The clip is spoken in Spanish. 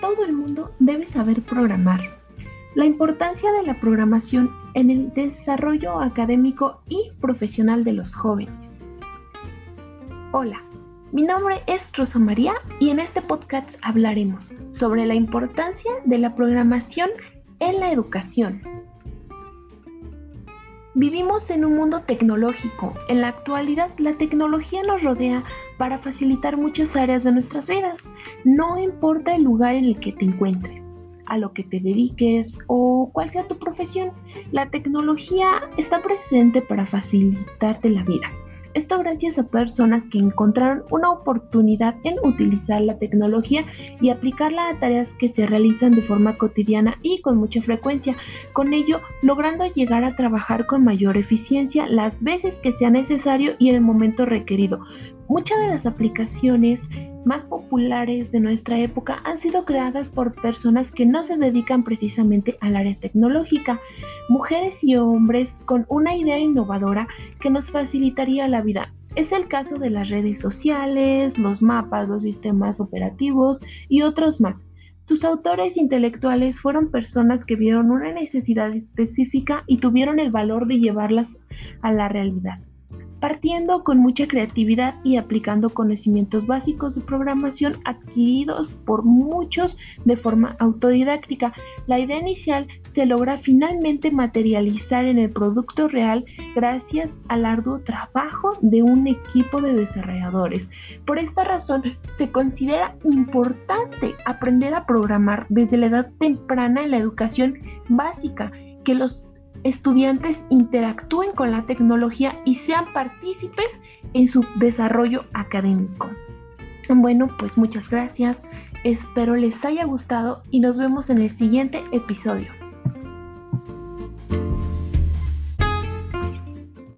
todo el mundo debe saber programar. La importancia de la programación en el desarrollo académico y profesional de los jóvenes. Hola, mi nombre es Rosa María y en este podcast hablaremos sobre la importancia de la programación en la educación. Vivimos en un mundo tecnológico. En la actualidad la tecnología nos rodea para facilitar muchas áreas de nuestras vidas. No importa el lugar en el que te encuentres, a lo que te dediques o cuál sea tu profesión, la tecnología está presente para facilitarte la vida. Esto gracias a personas que encontraron una oportunidad en utilizar la tecnología y aplicarla a tareas que se realizan de forma cotidiana y con mucha frecuencia, con ello logrando llegar a trabajar con mayor eficiencia las veces que sea necesario y en el momento requerido. Muchas de las aplicaciones más populares de nuestra época han sido creadas por personas que no se dedican precisamente al área tecnológica, mujeres y hombres con una idea innovadora que nos facilitaría la vida. Es el caso de las redes sociales, los mapas, los sistemas operativos y otros más. Sus autores intelectuales fueron personas que vieron una necesidad específica y tuvieron el valor de llevarlas a la realidad partiendo con mucha creatividad y aplicando conocimientos básicos de programación adquiridos por muchos de forma autodidáctica. La idea inicial se logra finalmente materializar en el producto real gracias al arduo trabajo de un equipo de desarrolladores. Por esta razón, se considera importante aprender a programar desde la edad temprana en la educación básica, que los estudiantes interactúen con la tecnología y sean partícipes en su desarrollo académico. Bueno, pues muchas gracias, espero les haya gustado y nos vemos en el siguiente episodio.